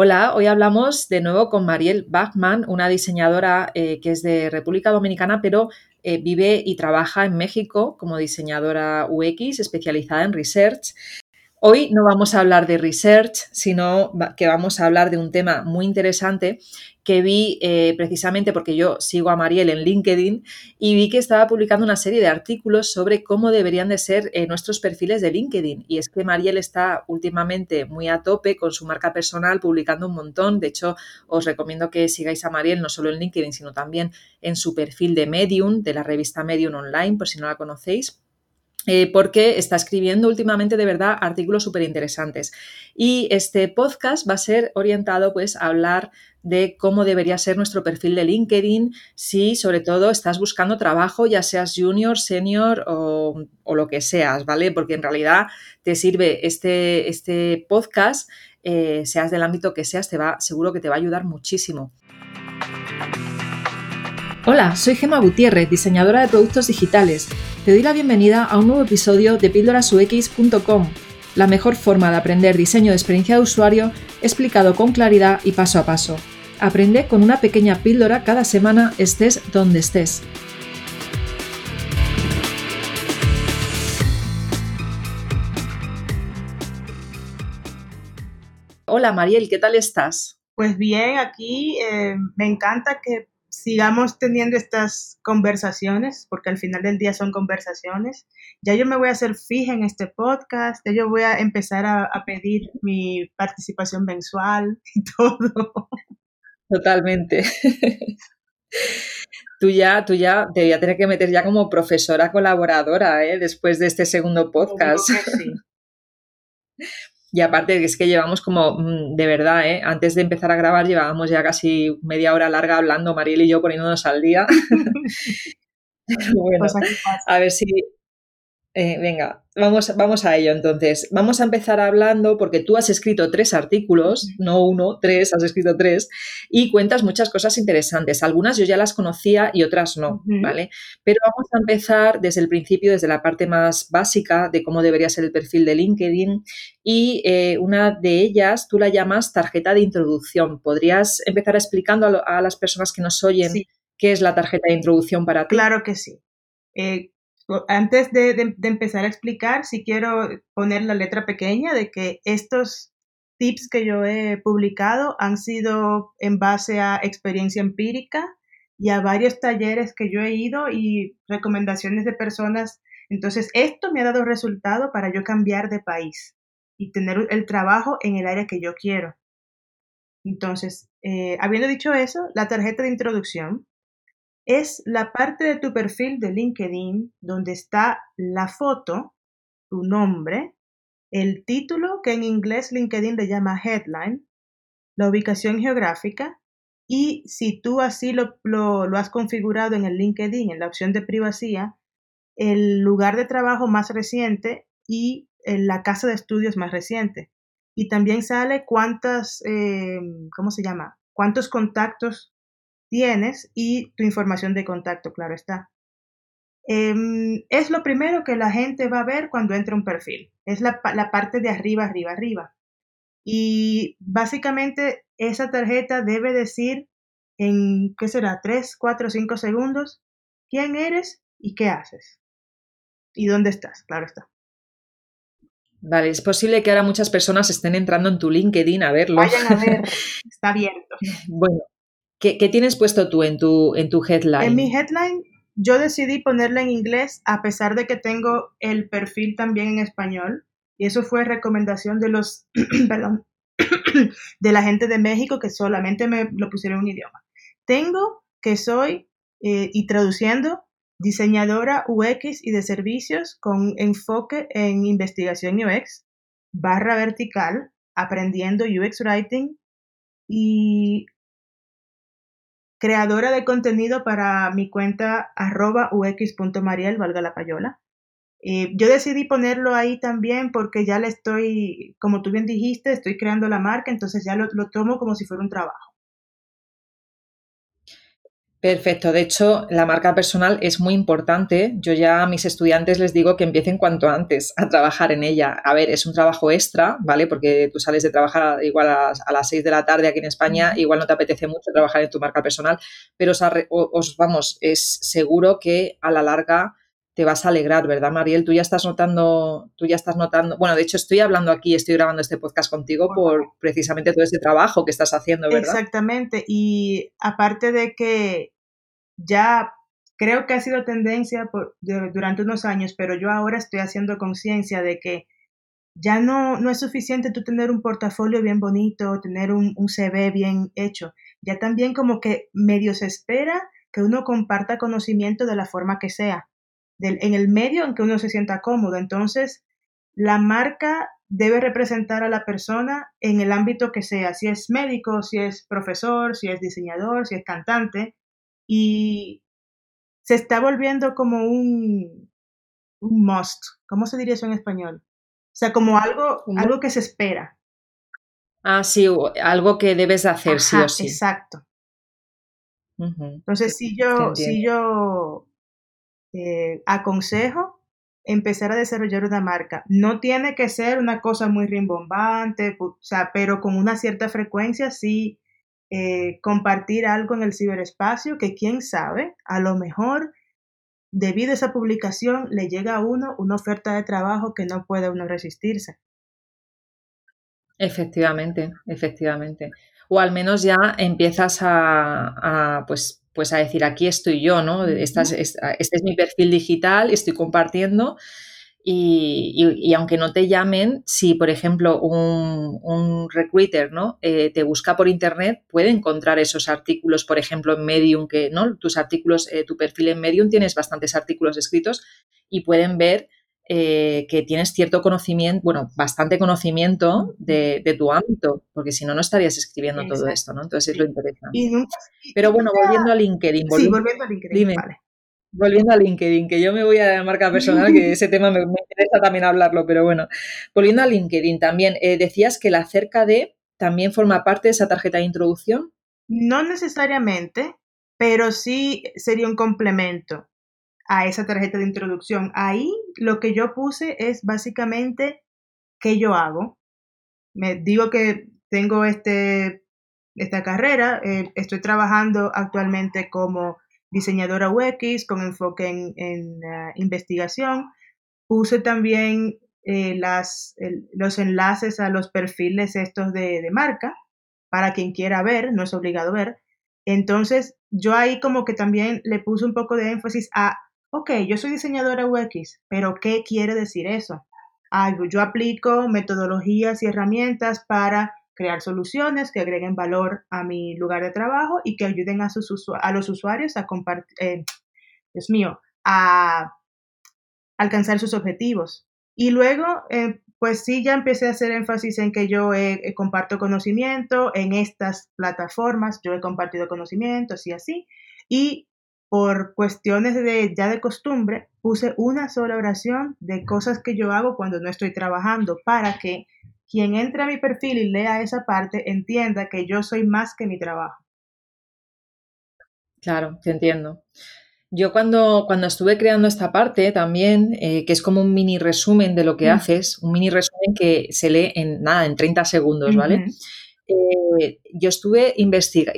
Hola, hoy hablamos de nuevo con Mariel Bachman, una diseñadora eh, que es de República Dominicana, pero eh, vive y trabaja en México como diseñadora UX especializada en research. Hoy no vamos a hablar de research, sino que vamos a hablar de un tema muy interesante que vi eh, precisamente porque yo sigo a Mariel en LinkedIn y vi que estaba publicando una serie de artículos sobre cómo deberían de ser eh, nuestros perfiles de LinkedIn. Y es que Mariel está últimamente muy a tope con su marca personal, publicando un montón. De hecho, os recomiendo que sigáis a Mariel no solo en LinkedIn, sino también en su perfil de Medium, de la revista Medium Online, por si no la conocéis. Eh, porque está escribiendo últimamente de verdad artículos súper interesantes. Y este podcast va a ser orientado pues a hablar de cómo debería ser nuestro perfil de LinkedIn si sobre todo estás buscando trabajo, ya seas junior, senior o, lo que seas, ¿vale? Porque en realidad te sirve este, este podcast, eh, seas del ámbito que seas, te va, seguro que te va a ayudar muchísimo. Hola, soy Gema Gutiérrez, diseñadora de productos digitales. Te doy la bienvenida a un nuevo episodio de píldorasux.com, la mejor forma de aprender diseño de experiencia de usuario explicado con claridad y paso a paso. Aprende con una pequeña píldora cada semana estés donde estés. Hola Mariel, ¿qué tal estás? Pues bien, aquí eh, me encanta que sigamos teniendo estas conversaciones, porque al final del día son conversaciones. Ya yo me voy a hacer fija en este podcast, ya yo voy a empezar a, pedir mi participación mensual y todo. Totalmente. tú ya, tú ya te voy a tener que meter ya como profesora colaboradora, ¿eh? después de este segundo podcast. Y aparte es que llevamos como, mm, de verdad, ¿eh? antes de empezar a grabar llevábamos ya casi media hora larga hablando, Mariel y yo poniéndonos al día. bueno, pues a ver si, eh, venga, vamos, vamos a ello entonces. Vamos a empezar hablando porque tú has escrito tres artículos, no uno, tres, has escrito tres, y cuentas muchas cosas interesantes. Algunas yo ya las conocía y otras no, ¿vale? Pero vamos a empezar desde el principio, desde la parte más básica de cómo debería ser el perfil de LinkedIn. Y eh, una de ellas tú la llamas tarjeta de introducción. ¿Podrías empezar explicando a, las personas que nos oyen qué es la tarjeta de introducción para ti? Claro que sí. Eh, antes de, empezar a explicar, sí quiero poner la letra pequeña de que estos tips que yo he publicado han sido en base a experiencia empírica y a varios talleres que yo he ido y recomendaciones de personas. Entonces, esto me ha dado resultado para yo cambiar de país y tener el trabajo en el área que yo quiero. Entonces, eh, habiendo dicho eso, la tarjeta de introducción es la parte de tu perfil de LinkedIn donde está la foto, tu nombre, el título que en inglés LinkedIn le llama headline, la ubicación geográfica y si tú así lo, lo, has configurado en el LinkedIn, en la opción de privacidad, el lugar de trabajo más reciente y la casa de estudios más reciente. Y también sale cuántas, eh, ¿cómo se llama? Cuántos contactos tienes y tu información de contacto, claro está. Em, es lo primero que la gente va a ver cuando entra un perfil. Es la, la parte de arriba, arriba, arriba. Y básicamente esa tarjeta debe decir en, ¿qué será? 3, 4, 5 segundos quién eres y qué haces. Y dónde estás, claro está. Vale, es posible que ahora muchas personas estén entrando en tu LinkedIn a verlo. Vayan a ver, está abierto. bueno, ¿Qué, tienes puesto tú en tu, en tu headline? En mi headline yo decidí ponerla en inglés a pesar de que tengo el perfil también en español. Y eso fue recomendación de los, perdón, de la gente de México que solamente me lo pusieron en un idioma. Tengo que soy, eh, y traduciendo, diseñadora UX y de servicios con enfoque en investigación UX, barra vertical, aprendiendo UX Writing y creadora de contenido para mi cuenta arroba ux.mariel, valga la payola. Eh, yo decidí ponerlo ahí también porque ya le estoy, como tú bien dijiste, estoy creando la marca, entonces ya lo, tomo como si fuera un trabajo. Perfecto. De hecho, la marca personal es muy importante. Yo ya a mis estudiantes les digo que empiecen cuanto antes a trabajar en ella. A ver, es un trabajo extra, ¿vale? Porque tú sales de trabajar igual a, las 6 de la tarde aquí en España, igual no te apetece mucho trabajar en tu marca personal, pero os, vamos, es seguro que a la larga te vas a alegrar, ¿verdad, Mariel? Tú ya estás notando, tú ya estás notando, bueno, de hecho estoy hablando aquí, estoy grabando este podcast contigo por precisamente todo ese trabajo que estás haciendo, ¿verdad? Exactamente, y aparte de que ya creo que ha sido tendencia durante unos años, pero yo ahora estoy haciendo conciencia de que ya no, no es suficiente tú tener un portafolio bien bonito, tener un, un CV bien hecho, ya también como que medio se espera que uno comparta conocimiento de la forma que sea en el medio en que uno se sienta cómodo. Entonces, la marca debe representar a la persona en el ámbito que sea, si es médico, si es profesor, si es diseñador, si es cantante, y se está volviendo como un, un must. ¿Cómo se diría eso en español? O sea, como algo, algo que se espera. Ah, sí, algo que debes hacer, sí o sí. Exacto. Entonces, si yo, si yo eh, aconsejo empezar a desarrollar una marca. No tiene que ser una cosa muy rimbombante, o sea, pero con una cierta frecuencia sí eh, compartir algo en el ciberespacio que quién sabe, a lo mejor debido a esa publicación le llega a uno una oferta de trabajo que no puede uno resistirse. Efectivamente, efectivamente. O al menos ya empiezas a, a pues pues a decir, aquí estoy yo, ¿no? este es mi perfil digital, estoy compartiendo. Y, aunque no te llamen, si por ejemplo un, recruiter ¿no? Eh, te busca por internet, puede encontrar esos artículos, por ejemplo, en Medium, que ¿no? tus artículos, eh, tu perfil en Medium tienes bastantes artículos escritos y pueden ver eh, que tienes cierto conocimiento, bueno, bastante conocimiento de, tu ámbito, porque si no, no estarías escribiendo todo esto, ¿no? Entonces es lo interesante. Pero bueno, volviendo a LinkedIn. sí, volviendo a LinkedIn, Volviendo a LinkedIn, que yo me voy a la marca personal, que ese tema me, interesa también hablarlo, pero bueno, volviendo a LinkedIn también, eh, decías que la cerca de también forma parte de esa tarjeta de introducción. No necesariamente, pero sí sería un complemento a esa tarjeta de introducción. Ahí lo que yo puse es básicamente qué yo hago. Me digo que tengo este, esta carrera, eh, estoy trabajando actualmente como diseñadora UX con enfoque en, investigación. Puse también eh, las, los enlaces a los perfiles estos de, de marca para quien quiera ver, no es obligado ver. Entonces, yo ahí como que también le puse un poco de énfasis a ok, yo soy diseñadora UX, pero ¿qué quiere decir eso? Algo, yo aplico metodologías y herramientas para crear soluciones que agreguen valor a mi lugar de trabajo y que ayuden a, los usuarios a compartir, eh, mío, a alcanzar sus objetivos. Y luego, eh, pues sí, ya empecé a hacer énfasis en que yo comparto conocimiento en estas plataformas, yo he compartido conocimientos y así. Y por cuestiones de ya de costumbre, puse una sola oración de cosas que yo hago cuando no estoy trabajando para que quien entre a mi perfil y lea esa parte entienda que yo soy más que mi trabajo. Claro, te entiendo. Yo cuando, cuando estuve creando esta parte también, eh, que es como un mini resumen de lo que mm. haces, un mini resumen que se lee en nada, en 30 segundos, ¿vale? Eh, yo estuve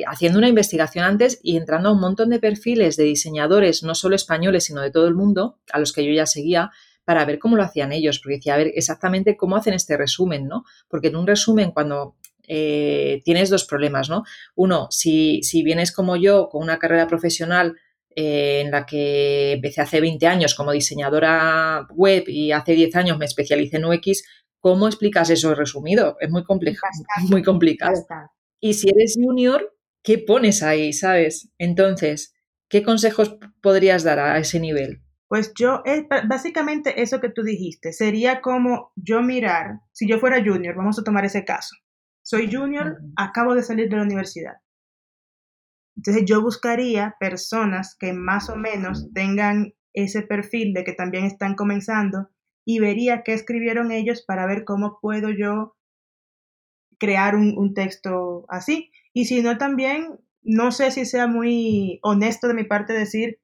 haciendo una investigación antes y entrando a un montón de perfiles de diseñadores, no solo españoles, sino de todo el mundo, a los que yo ya seguía, para ver cómo lo hacían ellos, porque decía, a ver exactamente cómo hacen este resumen, ¿no? Porque en un resumen, cuando eh, tienes dos problemas, ¿no? Uno, si, si vienes como yo con una carrera profesional eh, en la que empecé hace 20 años como diseñadora web y hace 10 años me especialicé en UX, ¿Cómo explicas eso resumido? Es muy complejo, muy complicado. Y si eres junior, ¿qué pones ahí, sabes? Entonces, ¿qué consejos podrías dar a ese nivel? Pues yo, básicamente eso que tú dijiste, sería como yo mirar, si yo fuera junior, vamos a tomar ese caso. Soy junior, acabo de salir de la universidad. Entonces yo buscaría personas que más o menos tengan ese perfil de que también están comenzando y vería qué escribieron ellos para ver cómo puedo yo crear un, texto así. Y si no, también no sé si sea muy honesto de mi parte decir,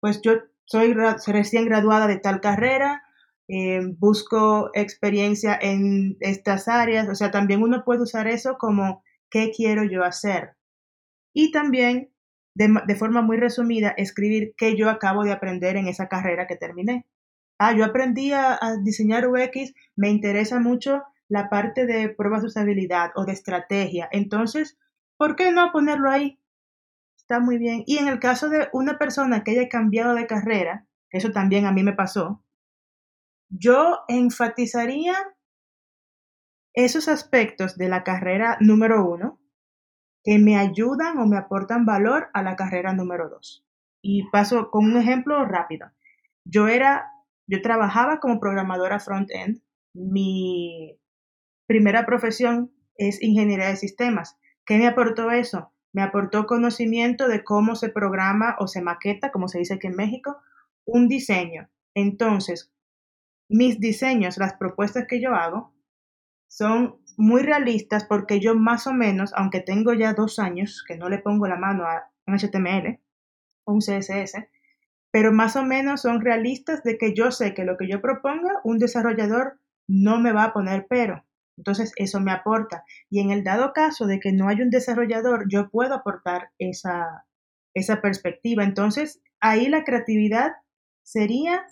pues yo soy recién graduada de tal carrera, eh, busco experiencia en estas áreas, o sea, también uno puede usar eso como qué quiero yo hacer. Y también, de, forma muy resumida, escribir qué yo acabo de aprender en esa carrera que terminé. Ah, yo aprendí a, diseñar UX, me interesa mucho la parte de pruebas de usabilidad o de estrategia. Entonces, ¿por qué no ponerlo ahí? Está muy bien. Y en el caso de una persona que haya cambiado de carrera, eso también a mí me pasó, yo enfatizaría esos aspectos de la carrera número uno que me ayudan o me aportan valor a la carrera número dos. Y paso con un ejemplo rápido. Yo era, yo trabajaba como programadora front-end. Mi primera profesión es ingeniería de sistemas. ¿Qué me aportó eso? Me aportó conocimiento de cómo se programa o se maqueta, como se dice aquí en México, un diseño. Entonces, mis diseños, las propuestas que yo hago, son muy realistas porque yo más o menos, aunque tengo ya dos años que no le pongo la mano a un HTML o un CSS, pero más o menos son realistas de que yo sé que lo que yo proponga, un desarrollador no me va a poner pero. Entonces, eso me aporta. Y en el dado caso de que no hay un desarrollador, yo puedo aportar esa, esa perspectiva. Entonces, ahí la creatividad sería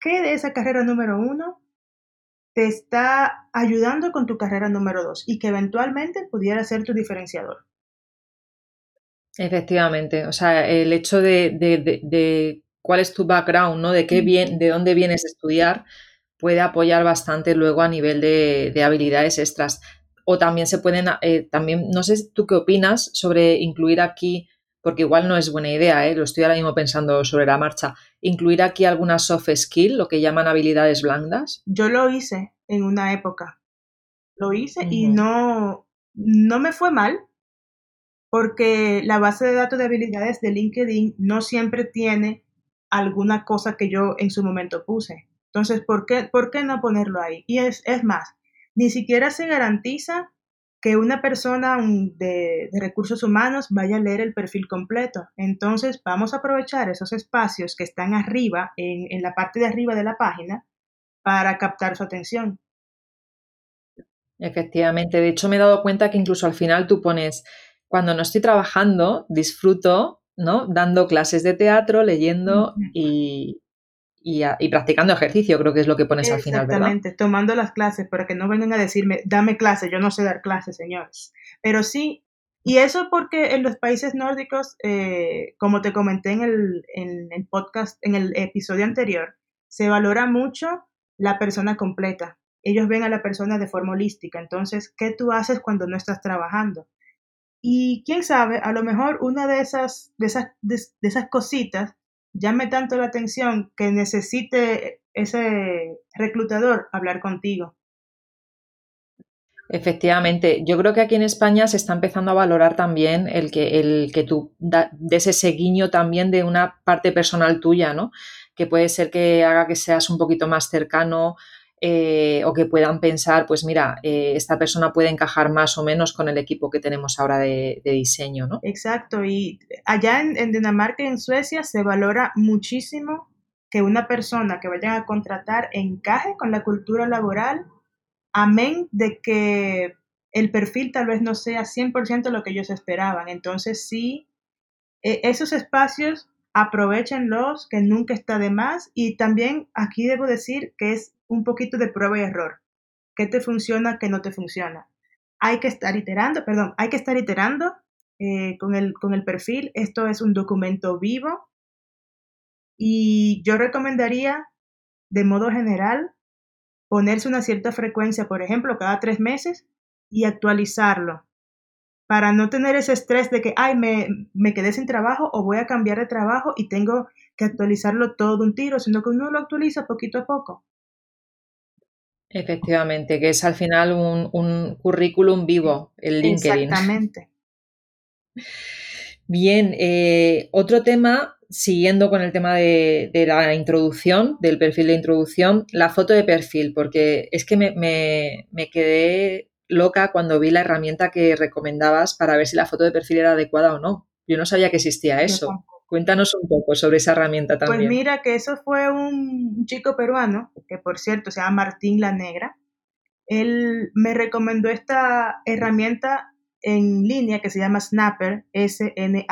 que de esa carrera número uno te está ayudando con tu carrera número dos y que eventualmente pudiera ser tu diferenciador. Efectivamente, o sea, el hecho de, cuál es tu background, ¿no? De qué bien, de dónde vienes a estudiar, puede apoyar bastante luego a nivel de, habilidades extras. O también se pueden, eh, también, no sé tú qué opinas sobre incluir aquí, porque igual no es buena idea, ¿eh? lo estoy ahora mismo pensando sobre la marcha, incluir aquí algunas soft skills, lo que llaman habilidades blandas. Yo lo hice en una época, lo hice y no, no me fue mal, porque la base de datos de habilidades de LinkedIn no siempre tiene alguna cosa que yo en su momento puse. Entonces, ¿por qué, ¿por qué no ponerlo ahí? Y es, es más, ni siquiera se garantiza que una persona de, recursos humanos vaya a leer el perfil completo. Entonces, vamos a aprovechar esos espacios que están arriba, en, en la parte de arriba de la página, para captar su atención. Efectivamente, de hecho me he dado cuenta que incluso al final tú pones, cuando no estoy trabajando, disfruto, ¿no? Dando clases de teatro, leyendo y, y, practicando ejercicio, creo que es lo que pones al final, ¿verdad? Exactamente, tomando las clases para que no vengan a decirme, dame clase, yo no sé dar clases, señores. Pero sí, y eso porque en los países nórdicos, eh, como te comenté en el, en el podcast, en el episodio anterior, se valora mucho la persona completa. Ellos ven a la persona de forma holística. Entonces, ¿qué tú haces cuando no estás trabajando? Y quién sabe, a lo mejor una de esas, de esas, de esas cositas llame tanto la atención que necesite ese reclutador hablar contigo. Efectivamente, yo creo que aquí en España se está empezando a valorar también el que, el que tú des ese guiño también de una parte personal tuya, ¿no? Que puede ser que haga que seas un poquito más cercano eh, o que puedan pensar, pues mira, eh, esta persona puede encajar más o menos con el equipo que tenemos ahora de, diseño, ¿no? Exacto, y allá en, Dinamarca y en Suecia se valora muchísimo que una persona que vayan a contratar encaje con la cultura laboral, amén de que el perfil tal vez no sea 100% lo que ellos esperaban. Entonces sí, e, esos espacios aprovechenlos, que nunca está de más. Y también aquí debo decir que es un poquito de prueba y error. ¿Qué te funciona, qué no te funciona? Hay que estar iterando, perdón, hay que estar iterando eh, con, el, con el perfil. Esto es un documento vivo y yo recomendaría, de modo general, ponerse una cierta frecuencia, por ejemplo, cada tres meses y actualizarlo para no tener ese estrés de que, ay, me, me, quedé sin trabajo o voy a cambiar de trabajo y tengo que actualizarlo todo de un tiro, sino que uno lo actualiza poquito a poco. Efectivamente, que es al final un, currículum vivo, el LinkedIn. Exactamente. Bien, eh, otro tema, siguiendo con el tema de, la introducción, del perfil de introducción, la foto de perfil, porque es que me, me, quedé loca cuando vi la herramienta que recomendabas para ver si la foto de perfil era adecuada o no. Yo no sabía que existía eso. Cuéntanos un poco sobre esa herramienta pues también. Pues mira que eso fue un chico peruano, que por cierto se llama Martín La Negra. Él me recomendó esta herramienta en línea que se llama Snapper, S-N-A-P-P-R,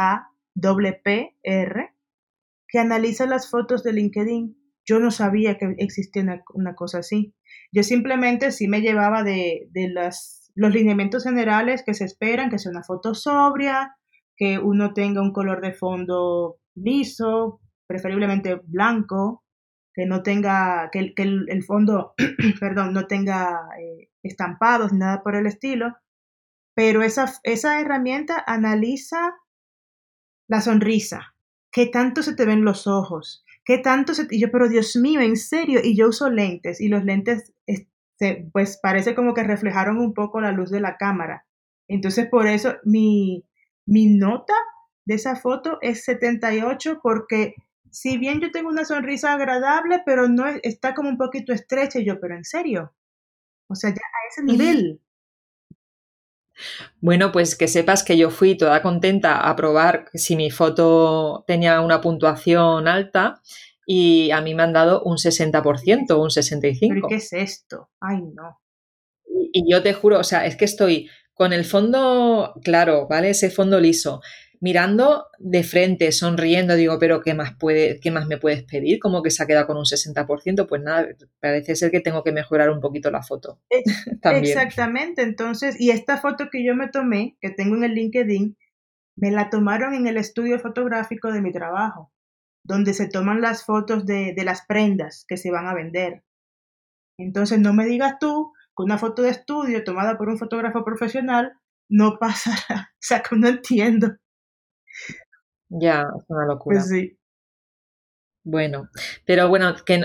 que analiza las fotos de LinkedIn. Yo no sabía que existía una, cosa así. Yo simplemente sí me llevaba de, de las, los lineamientos generales que se esperan, que sea una foto sobria, que uno tenga un color de fondo liso, preferiblemente blanco, que no tenga, que, el, fondo, perdón, no tenga eh, estampados nada por el estilo. Pero esa, esa herramienta analiza la sonrisa, qué tanto se te ven los ojos, qué tanto se... Y yo, pero Dios mío, en serio, y yo uso lentes y los lentes, este, pues parece como que reflejaron un poco la luz de la cámara. Entonces, por eso mi, mi nota de esa foto es 78 porque si bien yo tengo una sonrisa agradable, pero no está como un poquito estrecha, yo, pero en serio, o sea, ya a ese nivel. Bueno, pues que sepas que yo fui toda contenta a probar si mi foto tenía una puntuación alta y a mí me han dado un 60%, un 65%. ¿Pero qué es esto? Ay, no. y yo te juro, o sea, es que estoy con el fondo claro, ¿vale? Ese fondo liso. Mirando de frente, sonriendo, digo, pero ¿qué más, puede, ¿qué más me puedes pedir? Como que se ha quedado con un 60%, pues nada, parece ser que tengo que mejorar un poquito la foto. Exactamente, entonces, y esta foto que yo me tomé, que tengo en el LinkedIn, me la tomaron en el estudio fotográfico de mi trabajo, donde se toman las fotos de, de las prendas que se van a vender. Entonces, no me digas tú con una foto de estudio tomada por un fotógrafo profesional no pasará. O sea, que no entiendo. Ya, es una locura. Pues sí. Bueno, pero bueno, que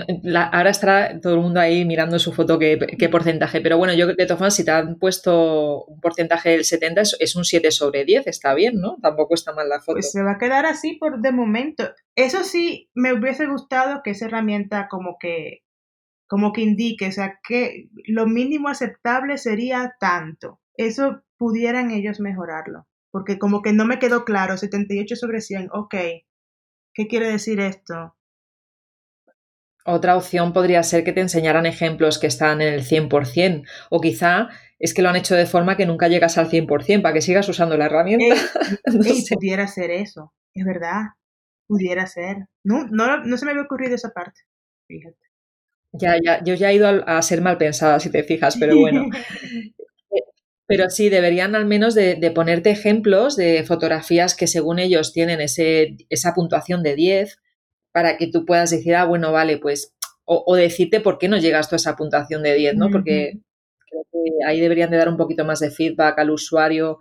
ahora estará todo el mundo ahí mirando su foto qué, porcentaje. Pero bueno, yo de todas formas, si te han puesto un porcentaje del 70, es, un 7 sobre 10, está bien, ¿no? Tampoco está mal la foto. Pues se va a quedar así por de momento. Eso sí, me hubiese gustado que esa herramienta como que como que indique, o sea, que lo mínimo aceptable sería tanto. Eso pudieran ellos mejorarlo, porque como que no me quedó claro, 78 sobre 100, ok, ¿qué quiere decir esto? Otra opción podría ser que te enseñaran ejemplos que están en el 100%, o quizá es que lo han hecho de forma que nunca llegas al 100% para que sigas usando la herramienta. no Pudiera ser eso, es verdad, pudiera ser. No, no, no se me había ocurrido esa parte, fíjate. Ya, ya, yo ya he ido a, ser mal pensada, si te fijas, pero bueno. Pero sí, deberían al menos de, ponerte ejemplos de fotografías que según ellos tienen ese, esa puntuación de 10 para que tú puedas decir, ah, bueno, vale, pues, o, decirte por qué no llegas tú a esa puntuación de 10, ¿no? Porque creo que ahí deberían de dar un poquito más de feedback al usuario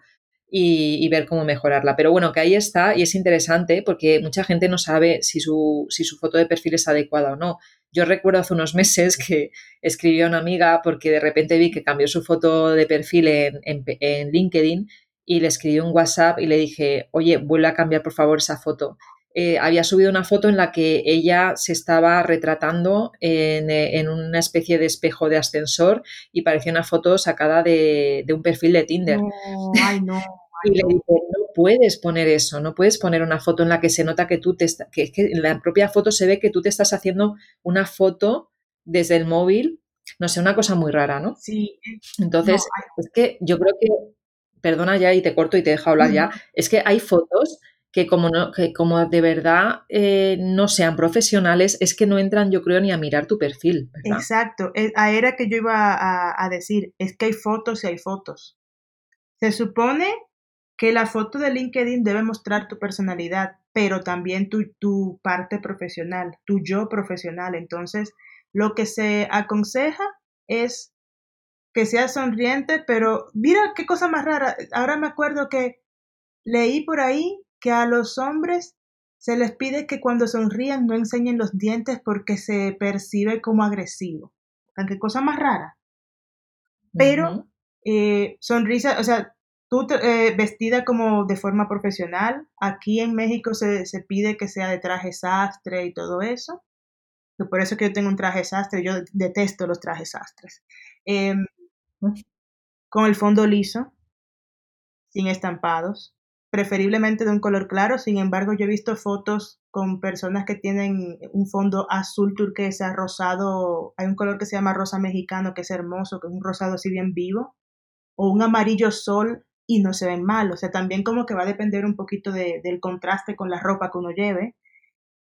y, ver cómo mejorarla. Pero bueno, que ahí está y es interesante porque mucha gente no sabe si su, si su foto de perfil es adecuada o no. Yo recuerdo hace unos meses que escribió a una amiga porque de repente vi que cambió su foto de perfil en, en, LinkedIn y le escribí un WhatsApp y le dije, oye, vuelve a cambiar por favor esa foto. Eh, había subido una foto en la que ella se estaba retratando en, en, una especie de espejo de ascensor y parecía una foto sacada de, de un perfil de Tinder. ay, no. Y le dije, no puedes poner eso, no puedes poner una foto en la que se nota que tú te que, que en la propia foto se ve que tú te estás haciendo una foto desde el móvil, no sé, una cosa muy rara, ¿no? Sí. Entonces, es que yo creo que, perdona ya y te corto y te dejo hablar ya, es que hay fotos que como, no, que como de verdad eh, no sean profesionales, es que no entran, yo creo, ni a mirar tu perfil. Exacto, eh, era que yo iba a, a decir, es que hay fotos y hay fotos. Se supone que la foto de LinkedIn debe mostrar tu personalidad, pero también tu, tu parte profesional, tu yo profesional. Entonces, lo que se aconseja es que sea sonriente, pero mira qué cosa más rara. Ahora me acuerdo que leí por ahí que a los hombres se les pide que cuando sonrían no enseñen los dientes porque se percibe como agresivo. Qué cosa más rara. Pero eh, sonrisa, o sea, tú eh, vestida como de forma profesional. Aquí en México se, se, pide que sea de traje sastre y todo eso. Y por eso que yo tengo un traje sastre, yo detesto los trajes sastres. Em, con el fondo liso, sin estampados, preferiblemente de un color claro. Sin embargo, yo he visto fotos con personas que tienen un fondo azul turquesa, rosado, hay un color que se llama rosa mexicano, que es hermoso, que es un rosado así bien vivo, o un amarillo sol y no se ven mal. O sea, también como que va a depender un poquito de, del contraste con la ropa que uno lleve.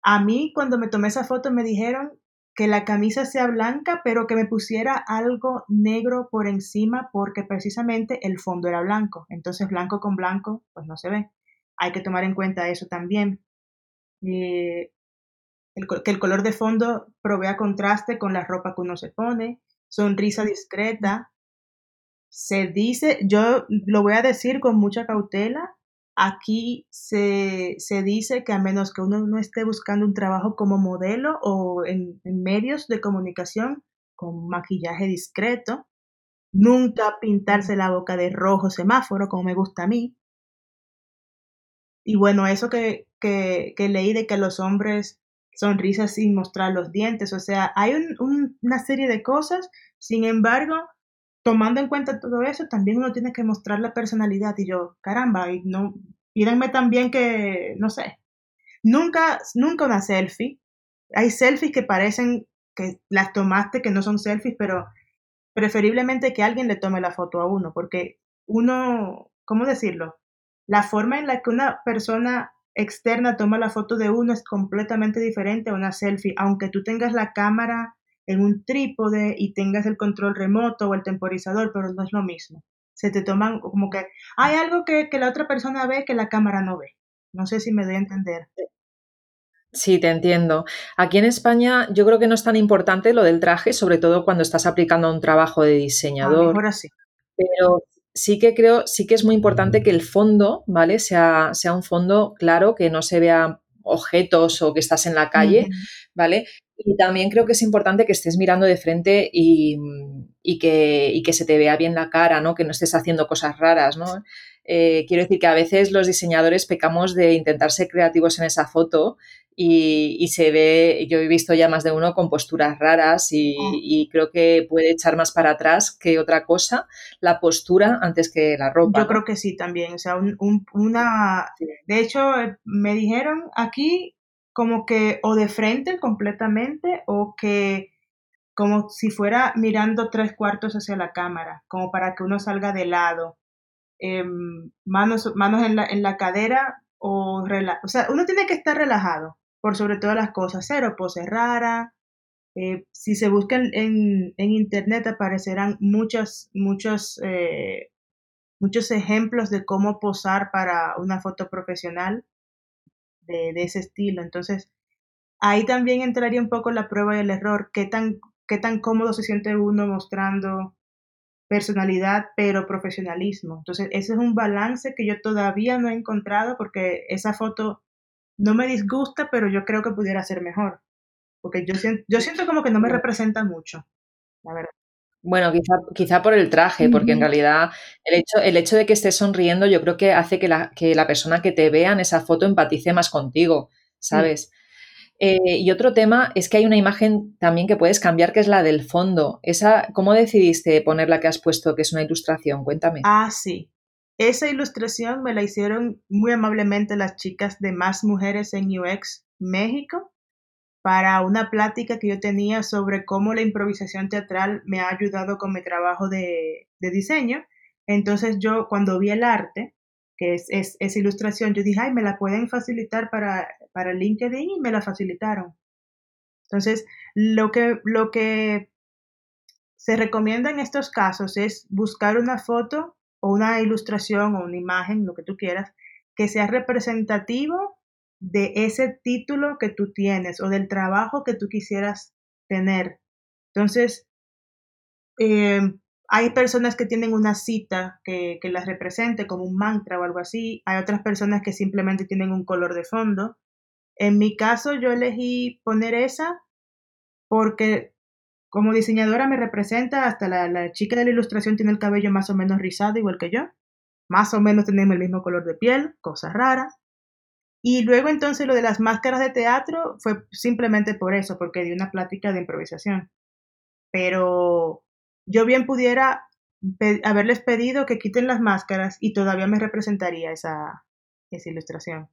A mí cuando me tomé esa foto me dijeron que la camisa sea blanca, pero que me pusiera algo negro por encima porque precisamente el fondo era blanco. Entonces blanco con blanco, pues no se ve. Hay que tomar en cuenta eso también. Eh, que el color de fondo provea contraste con la ropa que uno se pone, sonrisa discreta. Se dice, yo lo voy a decir con mucha cautela, Aquí se, dice que a menos que uno no esté buscando un trabajo como modelo o en, medios de comunicación con maquillaje discreto, nunca pintarse la boca de rojo semáforo como me gusta a mí. Y bueno, eso que, que, leí de que los hombres sonrisas sin mostrar los dientes, o sea, hay una serie de cosas, sin embargo, tomando en cuenta todo eso, también uno tiene que mostrar la personalidad. Y yo, caramba, y no, pídanme también que, no sé, nunca, nunca una selfie. Hay selfies que parecen que las tomaste, que no son selfies, pero preferiblemente que alguien le tome la foto a uno, porque uno, ¿cómo decirlo? La forma en la que una persona externa toma la foto de uno es completamente diferente a una selfie, aunque tú tengas la cámara en un trípode y tengas el control remoto o el temporizador, pero no es lo mismo. Se te toman como que hay algo que, la otra persona ve que la cámara no ve. No sé si me doy a entender. Sí, te entiendo. Aquí en España yo creo que no es tan importante lo del traje, sobre todo cuando estás aplicando un trabajo de diseñador. Ahora sí. Pero sí que creo, sí que es muy importante que el fondo, ¿vale? Sea, sea un fondo claro, que no se vea objetos o que estás en la calle, ¿vale? Y también creo que es importante que estés mirando de frente y, que, que, se te vea bien la cara, ¿no? Que no estés haciendo cosas raras, ¿no? Eh, quiero decir que a veces los diseñadores pecamos de intentar ser creativos en esa foto y, se ve, yo he visto ya más de uno con posturas raras y, mm. creo que puede echar más para atrás que otra cosa la postura antes que la ropa. Yo creo que sí también, o sea, una... De hecho, me dijeron aquí como que o de frente completamente o que como si fuera mirando tres cuartos hacia la cámara, como para que uno salga de lado. Em, manos manos en, la, en la cadera o... o sea, uno tiene que estar relajado por sobre todas las cosas. Cero pose rara. Eh, si se buscan en, en, internet aparecerán muchos, muchos, eh, muchos ejemplos de cómo posar para una foto profesional de, de, ese estilo. Entonces, ahí también entraría un poco la prueba y el error. ¿Qué tan, qué tan cómodo se siente uno mostrando personalidad, pero profesionalismo? Entonces, ese es un balance que yo todavía no he encontrado porque esa foto no me disgusta, pero yo creo que pudiera ser mejor. Porque yo siento, yo siento como que no me representa mucho, la verdad. Bueno, quizá, quizá por el traje, porque en realidad el hecho, el hecho de que estés sonriendo yo creo que hace que la, que la persona que te vea en esa foto empatice más contigo, ¿sabes? Eh, y otro tema es que hay una imagen también que puedes cambiar, que es la del fondo. Esa, ¿Cómo decidiste poner la que has puesto, que es una ilustración? Cuéntame. Ah, sí. Esa ilustración me la hicieron muy amablemente las chicas de Más Mujeres en UX México para una plática que yo tenía sobre cómo la improvisación teatral me ha ayudado con mi trabajo de, diseño. Entonces yo cuando vi el arte, que es, esa ilustración, yo dije, ay, me la pueden facilitar para, para LinkedIn y me la facilitaron. Entonces, lo que, lo que se recomienda en estos casos es buscar una foto o una ilustración o una imagen, lo que tú quieras, que sea representativo de ese título que tú tienes o del trabajo que tú quisieras tener. Entonces, em, hay personas que tienen una cita que, que las represente como un mantra o algo así. Hay otras personas que simplemente tienen un color de fondo. En mi caso, yo elegí poner esa porque como diseñadora me representa, hasta la, chica de la ilustración tiene el cabello más o menos rizado, igual que yo. Más o menos tenemos el mismo color de piel, cosa rara. Y luego entonces lo de las máscaras de teatro fue simplemente por eso, porque di una plática de improvisación. Pero yo bien pudiera haberles pedido que quiten las máscaras y todavía me representaría esa, esa ilustración.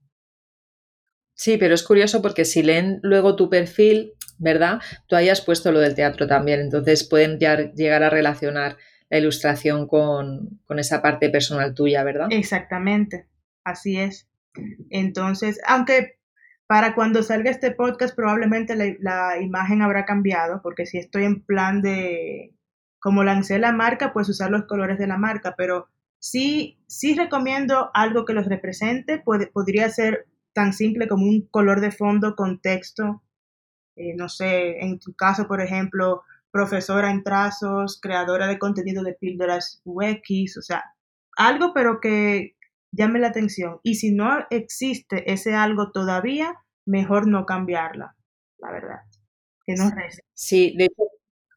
Sí, pero es curioso porque si leen luego tu perfil, ¿verdad? Tú hayas puesto lo del teatro también, entonces pueden ya llegar a relacionar la ilustración con, esa parte personal tuya, ¿verdad? Exactamente, así es. Entonces, aunque para cuando salga este podcast probablemente la, imagen habrá cambiado, porque si estoy en plan de, como lancé la marca, pues usar los colores de la marca, pero sí, sí recomiendo algo que los represente, puede, podría ser tan simple como un color de fondo con texto, eh, no sé, en tu caso, por ejemplo, profesora en trazos, creadora de contenido de píldoras UX, o sea, algo pero que llame la atención. Y si no existe ese algo todavía, mejor no cambiarla, la verdad. Que no resta. Sí, de hecho,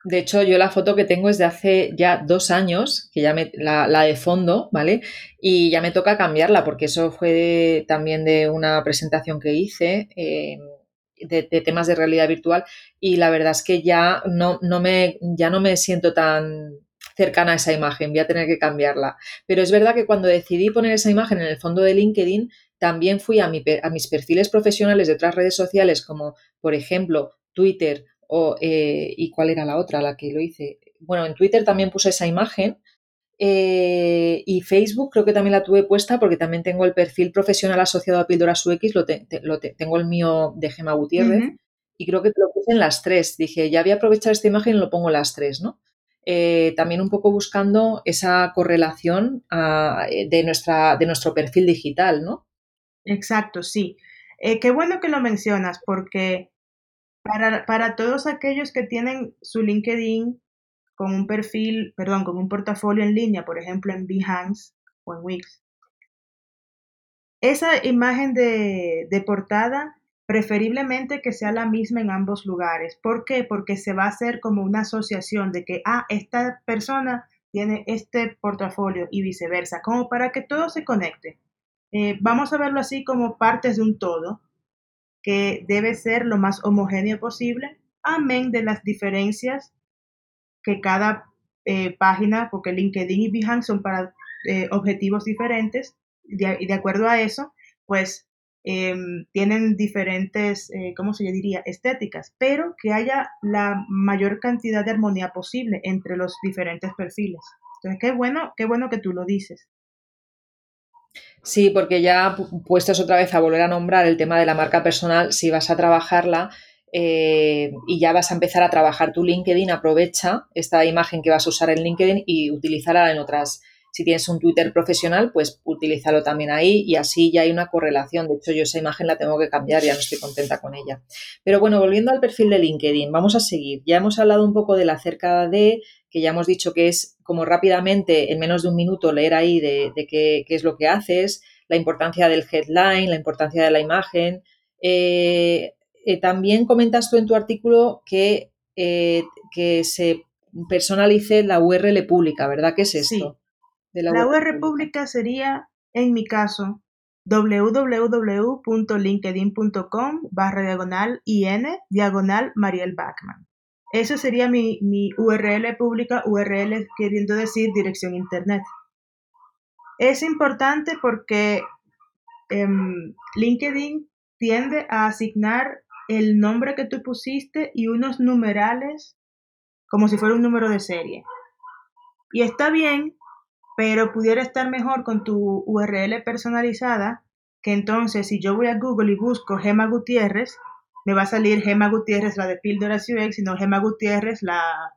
de hecho, yo la foto que tengo es de hace ya dos años, que ya me, la, de fondo, ¿vale? Y ya me toca cambiarla, porque eso fue también de una presentación que hice. Eh, de, temas de realidad virtual y la verdad es que ya no, no me, ya no me siento tan cercana a esa imagen, voy a tener que cambiarla. Pero es verdad que cuando decidí poner esa imagen en el fondo de LinkedIn, también fui a, mi, a mis perfiles profesionales de otras redes sociales como, por ejemplo, Twitter o, eh, ¿y cuál era la otra, la que lo hice? Bueno, en Twitter también puse esa imagen eh, y Facebook creo que también la tuve puesta porque también tengo el perfil profesional asociado a Píldoras UX, lo, lo tengo el mío de Gema Gutiérrez y creo que te lo puse en las tres. Dije, ya voy a aprovechar esta imagen y lo pongo en las tres, ¿no? Eh, también un poco buscando esa correlación ah, eh, de, nuestra, de nuestro perfil digital, ¿no? Exacto, sí. qué bueno que lo mencionas porque para, para todos aquellos que tienen su LinkedIn con un perfil, perdón, con un portafolio en línea, por ejemplo en Behance o en Wix. Esa imagen de, de portada, preferiblemente que sea la misma en ambos lugares. ¿Por qué? Porque se va a hacer como una asociación de que, ah, esta persona tiene este portafolio y viceversa, como para que todo se conecte. Eh, vamos a verlo así como partes de un todo, que debe ser lo más homogéneo posible, amén de las diferencias que cada eh, página, porque LinkedIn y Behance son para eh, objetivos diferentes, y de acuerdo a eso, pues em, tienen diferentes, eh, ¿cómo se diría?, estéticas, pero que haya la mayor cantidad de armonía posible entre los diferentes perfiles. Entonces, qué bueno, qué bueno que tú lo dices. Sí, porque ya puestos otra vez a volver a nombrar el tema de la marca personal, si vas a trabajarla, eh, y ya vas a empezar a trabajar tu LinkedIn, aprovecha esta imagen que vas a usar en LinkedIn y utilízala en otras. Si tienes un Twitter profesional, pues utilízalo también ahí y así ya hay una correlación. De hecho, yo esa imagen la tengo que cambiar, ya no estoy contenta con ella. Pero bueno, volviendo al perfil de LinkedIn, vamos a seguir. Ya hemos hablado un poco de la acerca de, que ya hemos dicho que es como rápidamente, en menos de un minuto, leer ahí de, qué, es lo que haces, la importancia del headline, la importancia de la imagen. Eh, eh, también comentas tú en tu artículo que, eh, que se personalice la URL pública, ¿verdad? ¿Qué es esto? La, URL pública sería, en mi caso, www.linkedin.com barra diagonal IN diagonal Mariel Bachman. Eso sería mi, URL pública, URL queriendo decir dirección internet. Es importante porque em, LinkedIn tiende a asignar el nombre que tú pusiste y unos numerales como si fuera un número de serie. Y está bien, pero pudiera estar mejor con tu URL personalizada, que entonces si yo voy a Google y busco Gema Gutiérrez, me va a salir Gema Gutiérrez, la de Píldoras UX, no Gema Gutiérrez, la,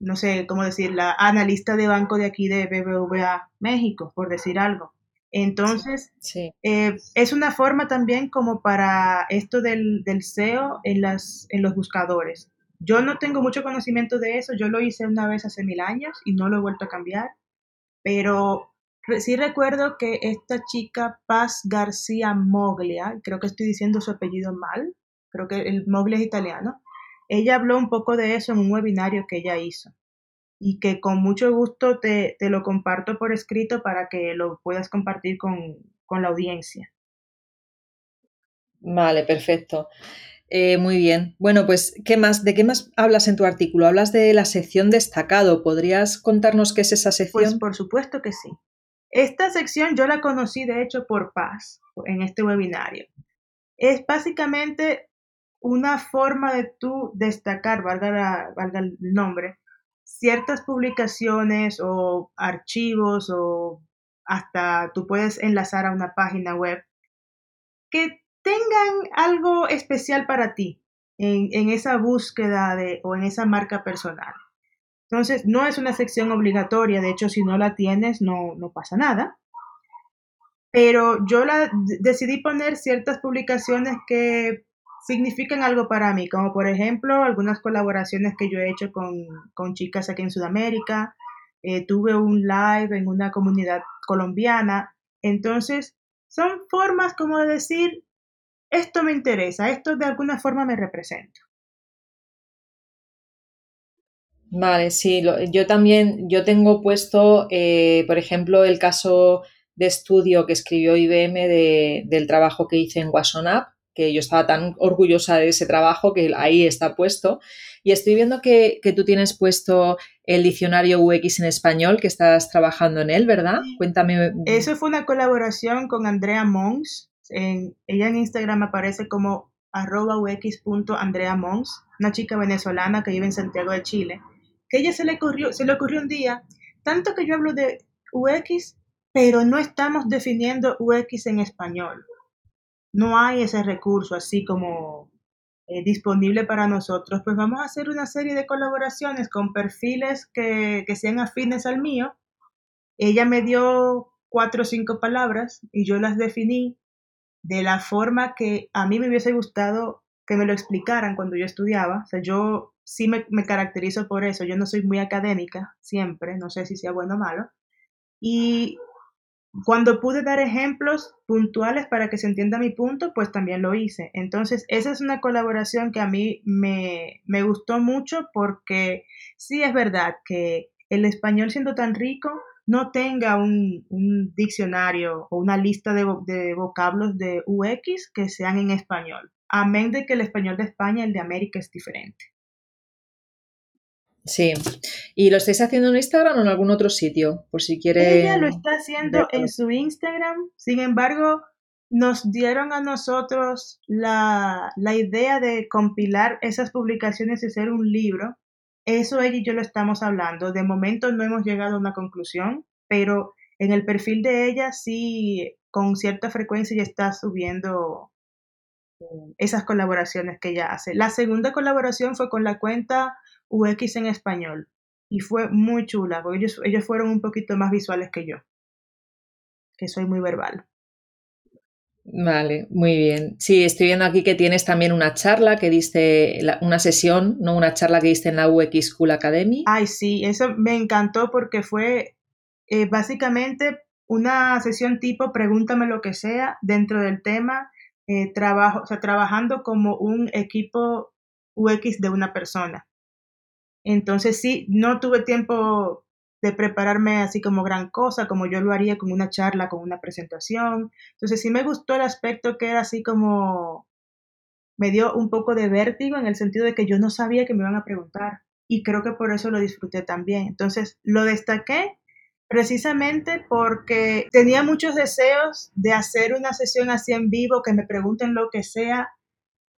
no sé cómo decir, la analista de banco de aquí de BBVA México, por decir algo. Entonces, eh, es una forma también como para esto del, del SEO en, las, en los buscadores. Yo no tengo mucho conocimiento de eso, yo lo hice una vez hace mil años y no lo he vuelto a cambiar, pero sí recuerdo que esta chica Paz García Moglia, creo que estoy diciendo su apellido mal, creo que el Moglia es italiano, ella habló un poco de eso en un webinario que ella hizo y que con mucho gusto te, lo comparto por escrito para que lo puedas compartir con, la audiencia. Vale, perfecto. Eh, muy bien. Bueno, pues, ¿qué más? ¿De qué más hablas en tu artículo? Hablas de la sección destacado. ¿Podrías contarnos qué es esa sección? Pues por supuesto que sí. Esta sección yo la conocí, de hecho, por Paz, en este webinario. Es básicamente una forma de tú destacar, valga, valga el nombre, ciertas publicaciones o archivos o hasta tú puedes enlazar a una página web que tengan algo especial para ti en, esa búsqueda de, o en esa marca personal. Entonces, no es una sección obligatoria, de hecho, si no la tienes, no, no pasa nada. Pero yo la, decidí poner ciertas publicaciones que significan algo para mí, como por ejemplo algunas colaboraciones que yo he hecho con, con chicas aquí en Sudamérica. Eh, tuve un live en una comunidad colombiana. Entonces, son formas como de decir, esto me interesa, esto de alguna forma me representa. Vale, sí, yo también, yo tengo puesto, eh, por ejemplo, el caso de estudio que escribió IBM del trabajo que hice en WasonApp, que yo estaba tan orgullosa de ese trabajo que ahí está puesto. Y estoy viendo que, tú tienes puesto el diccionario UX en español, que estás trabajando en él, ¿verdad? Cuéntame. Eso fue una colaboración con Andrea Mons, ella en Instagram aparece como arroba ux.andreamons, una chica venezolana que vive en Santiago de Chile, que ella se le, ocurrió, se le ocurrió un día, tanto que yo hablo de UX, pero no estamos definiendo UX en español. No hay ese recurso así como eh, disponible para nosotros, pues vamos a hacer una serie de colaboraciones con perfiles que, que sean afines al mío. Ella me dio cuatro o cinco palabras y yo las definí de la forma que a mí me hubiese gustado que me lo explicaran cuando yo estudiaba. O sea, yo sí me, caracterizo por eso. Yo no soy muy académica siempre, no sé si sea bueno o malo. Y cuando pude dar ejemplos puntuales para que se entienda mi punto, pues también lo hice. Entonces, esa es una colaboración que a mí me, me gustó mucho porque sí es verdad que el español siendo tan rico, no tenga un, diccionario o una lista de, vocablos de UX que sean en español, amén de que el español de España y el de América es diferente. Sí. ¿Y lo estáis haciendo en Instagram o en algún otro sitio? Por si quiere. Ella lo está haciendo en su Instagram. Sin embargo, nos dieron a nosotros la, la idea de compilar esas publicaciones y hacer un libro eso ella y yo lo estamos hablando. De momento no hemos llegado a una conclusión, pero en el perfil de ella sí, con cierta frecuencia ya está subiendo eh, esas colaboraciones que ella hace. La segunda colaboración fue con la cuenta UX en español y fue muy chula, porque ellos, ellos fueron un poquito más visuales que yo, que soy muy verbal. Vale, muy bien. Sí, estoy viendo aquí que tienes también una charla que diste, una sesión, ¿no? Una charla que diste en la UX School Academy. Ay, sí, eso me encantó porque fue eh, básicamente una sesión tipo pregúntame lo que sea dentro del tema, eh, trabajo, o sea, trabajando como un equipo UX de una persona. Entonces sí, no tuve tiempo de prepararme así como gran cosa, como yo lo haría con una charla, con una presentación. Entonces sí me gustó el aspecto que era así como, me dio un poco de vértigo en el sentido de que yo no sabía que me iban a preguntar y creo que por eso lo disfruté también. Entonces lo destaqué precisamente porque tenía muchos deseos de hacer una sesión así en vivo, que me pregunten lo que sea,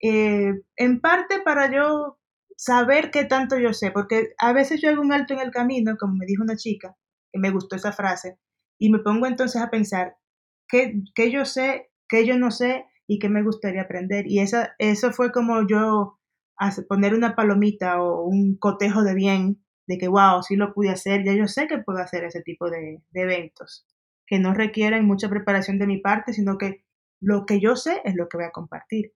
eh, en parte para yo saber qué tanto yo sé, porque a veces yo hago un alto en el camino, como me dijo una chica, que me gustó esa frase, y me pongo entonces a pensar qué, qué yo sé, qué yo no sé y qué me gustaría aprender. Y esa, eso fue como yo poner una palomita o un cotejo de bien, de que, wow, sí lo pude hacer, ya yo sé que puedo hacer ese tipo de, de eventos, que no requieren mucha preparación de mi parte, sino que lo que yo sé es lo que voy a compartir.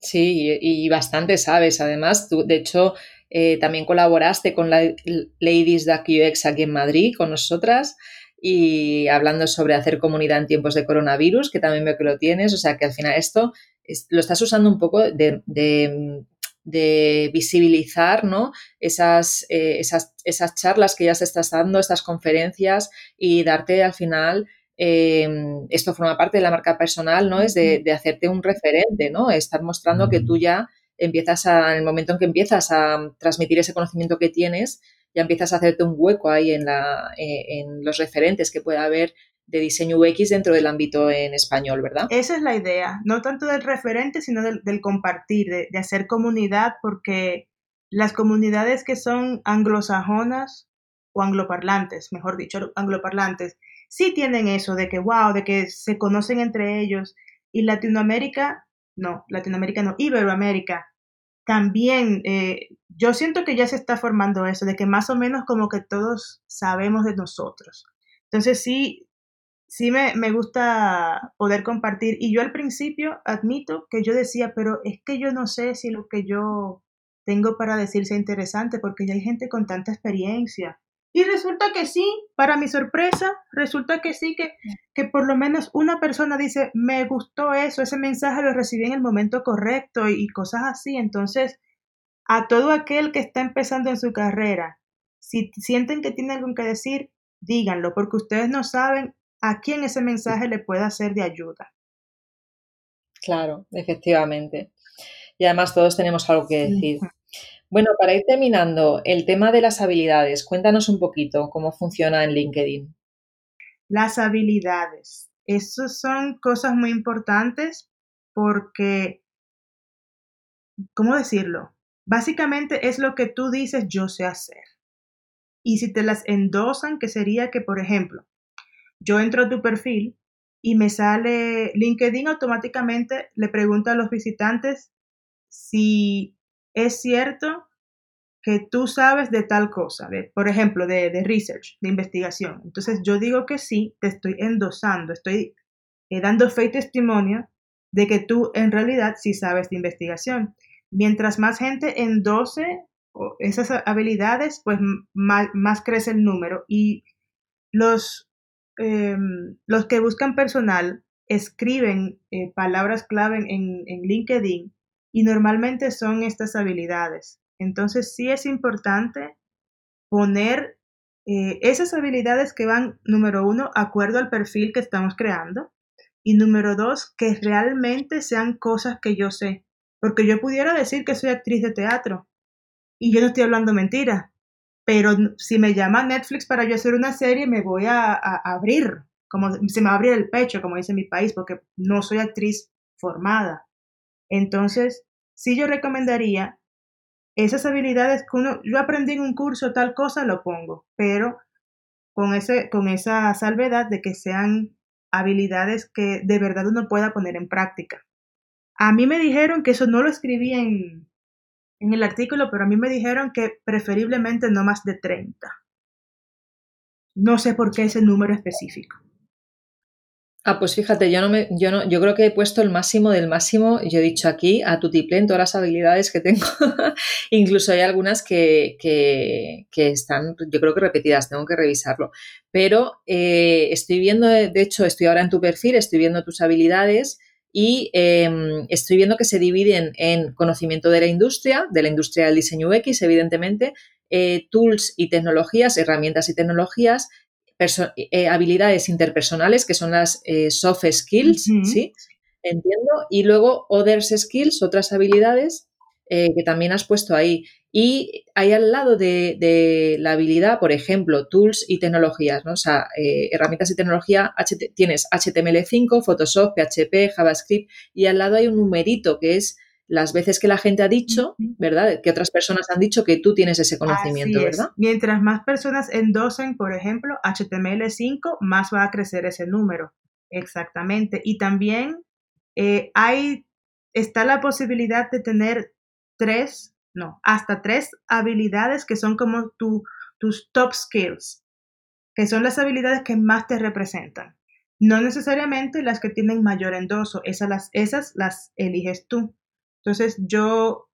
Sí, y, bastante sabes. Además, tú, de hecho, eh, también colaboraste con la Ladies de UX aquí en Madrid, con nosotras, y hablando sobre hacer comunidad en tiempos de coronavirus, que también veo que lo tienes. O sea, que al final esto lo estás usando un poco de, de, visibilizar ¿no? esas, eh, esas, esas charlas que ya se estás dando, estas conferencias, y darte al final em, esto forma parte de la marca personal, ¿no? Es de, hacerte un referente, ¿no? Estar mostrando que tú ya empiezas a, en el momento en que empiezas a transmitir ese conocimiento que tienes, ya empiezas a hacerte un hueco ahí en, la, eh, en los referentes que pueda haber de diseño UX dentro del ámbito en español, ¿verdad? Esa es la idea, no tanto del referente, sino del, compartir, de, hacer comunidad, porque las comunidades que son anglosajonas o angloparlantes, mejor dicho, angloparlantes, sí tienen eso de que, wow, de que se conocen entre ellos. Y Latinoamérica, no, Latinoamérica no, Iberoamérica, también, eh, yo siento que ya se está formando eso, de que más o menos como que todos sabemos de nosotros. Entonces sí, sí me, me, gusta poder compartir. Y yo al principio admito que yo decía, pero es que yo no sé si lo que yo tengo para decir sea interesante, porque ya hay gente con tanta experiencia. Y resulta que sí, para mi sorpresa, resulta que sí, que, que por lo menos una persona dice, me gustó eso, ese mensaje lo recibí en el momento correcto y, y cosas así. Entonces, a todo aquel que está empezando en su carrera, si sienten que tienen algo que decir, díganlo, porque ustedes no saben a quién ese mensaje le pueda ser de ayuda. Claro, efectivamente. Y además todos tenemos algo que decir. Bueno, para ir terminando, el tema de las habilidades, cuéntanos un poquito cómo funciona en LinkedIn. Las habilidades. Esas son cosas muy importantes porque, ¿cómo decirlo? Básicamente es lo que tú dices yo sé hacer. Y si te las endosan, que sería que, por ejemplo, yo entro a tu perfil y me sale LinkedIn automáticamente le pregunta a los visitantes si es cierto que tú sabes de tal cosa, por ejemplo, de, de, research, de investigación. Entonces yo digo que sí, te estoy endosando, estoy eh, dando fe y testimonio de que tú en realidad sí sabes de investigación. Mientras más gente endose esas habilidades, pues más, crece el número. Y los Em, los que buscan personal escriben eh, palabras clave en, LinkedIn y normalmente son estas habilidades. Entonces sí es importante poner eh, esas habilidades que van, número uno, acuerdo al perfil que estamos creando y número dos, que realmente sean cosas que yo sé. Porque yo pudiera decir que soy actriz de teatro y yo no estoy hablando mentira pero si me llama Netflix para yo hacer una serie, me voy a, abrir, como se me va el pecho, como dice mi país, porque no soy actriz formada. Entonces, sí yo recomendaría esas habilidades que uno, yo aprendí en un curso tal cosa, lo pongo, pero con, ese, con esa salvedad de que sean habilidades que de verdad uno pueda poner en práctica. A mí me dijeron que eso no lo escribí en, en el artículo, pero a mí me dijeron que preferiblemente no más de 30. No sé por qué ese número específico. Ah, pues fíjate, yo no me, yo no, yo creo que he puesto el máximo del máximo, yo he dicho aquí a tu en todas las habilidades que tengo. Incluso hay algunas que, que, están, yo creo que repetidas, tengo que revisarlo. Pero eh, estoy viendo, de hecho, estoy ahora en tu perfil, estoy viendo tus habilidades y em, estoy viendo que se dividen en conocimiento de la industria, de la industria del diseño UX, evidentemente, eh, tools y tecnologías, herramientas y tecnologías, eh, habilidades interpersonales, que son las eh, soft skills, ¿sí? Entiendo. Y luego others skills, otras habilidades que también has puesto ahí. Y hay al lado de, la habilidad, por ejemplo, tools y tecnologías, ¿no? O sea, eh, herramientas y tecnología, tienes HTML5, Photoshop, PHP, JavaScript, y al lado hay un numerito que es las veces que la gente ha dicho, ¿verdad? Que otras personas han dicho que tú tienes ese conocimiento, ¿verdad? Mientras más personas endosen, por ejemplo, HTML5, más va a crecer ese número. Exactamente. Y también eh, hay, está la posibilidad de tener tres no, hasta tres habilidades que son como tus top skills, que son las habilidades que más te representan. No necesariamente las que tienen mayor endoso, esas las, esas las eliges tú. Entonces yo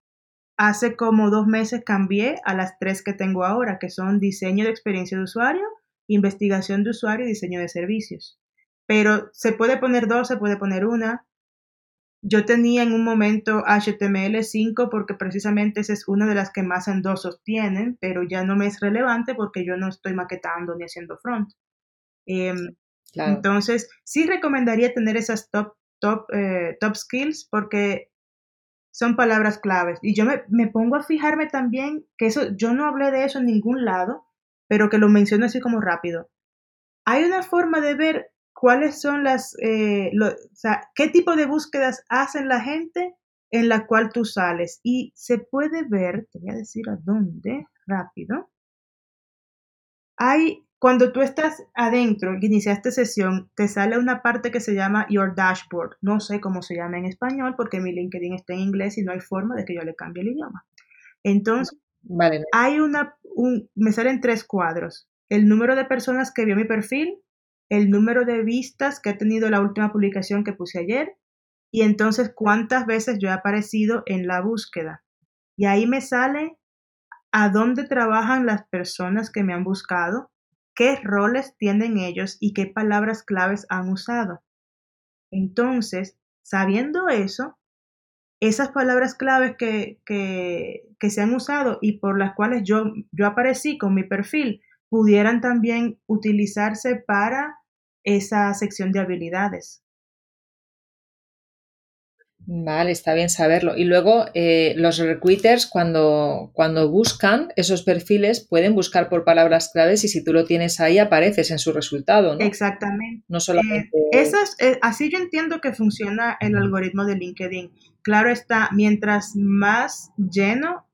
hace como dos meses cambié a las tres que tengo ahora, que son diseño de experiencia de usuario, investigación de usuario y diseño de servicios. Pero se puede poner dos, se puede poner una. Yo tenía en un momento HTML5 porque precisamente esa es una de las que más endosos tienen, pero ya no me es relevante porque yo no estoy maquetando ni haciendo front. Em, Entonces, sí recomendaría tener esas top, top, eh, top skills porque son palabras claves. Y yo me, me, pongo a fijarme también que eso, yo no hablé de eso en ningún lado, pero que lo menciono así como rápido. Hay una forma de ver cuáles son las, eh, o sea, qué tipo de búsquedas hacen la gente en la cual tú sales. Y se puede ver, te voy a decir a dónde, rápido. Hay cuando tú estás adentro y iniciaste sesión, te sale una parte que se llama Your Dashboard. No sé cómo se llama en español porque mi LinkedIn está en inglés y no hay forma de que yo le cambie el idioma. Entonces, vale. hay una, un, me salen tres cuadros. El número de personas que vio mi perfil, el número de vistas que ha tenido la última publicación que puse ayer y entonces cuántas veces yo he aparecido en la búsqueda. Y ahí me sale a dónde trabajan las personas que me han buscado, qué roles tienen ellos y qué palabras claves han usado. Entonces, sabiendo eso, esas palabras claves que, que, se han usado y por las cuales yo, yo aparecí con mi perfil pudieran también utilizarse para esa sección de habilidades. Vale, está bien saberlo. Y luego eh, los recruiters cuando, cuando buscan esos perfiles pueden buscar por palabras claves y si tú lo tienes ahí apareces en su resultado, ¿no? Exactamente. No solamente... Eh, eh, así yo entiendo que funciona el algoritmo de LinkedIn. Claro está, mientras más lleno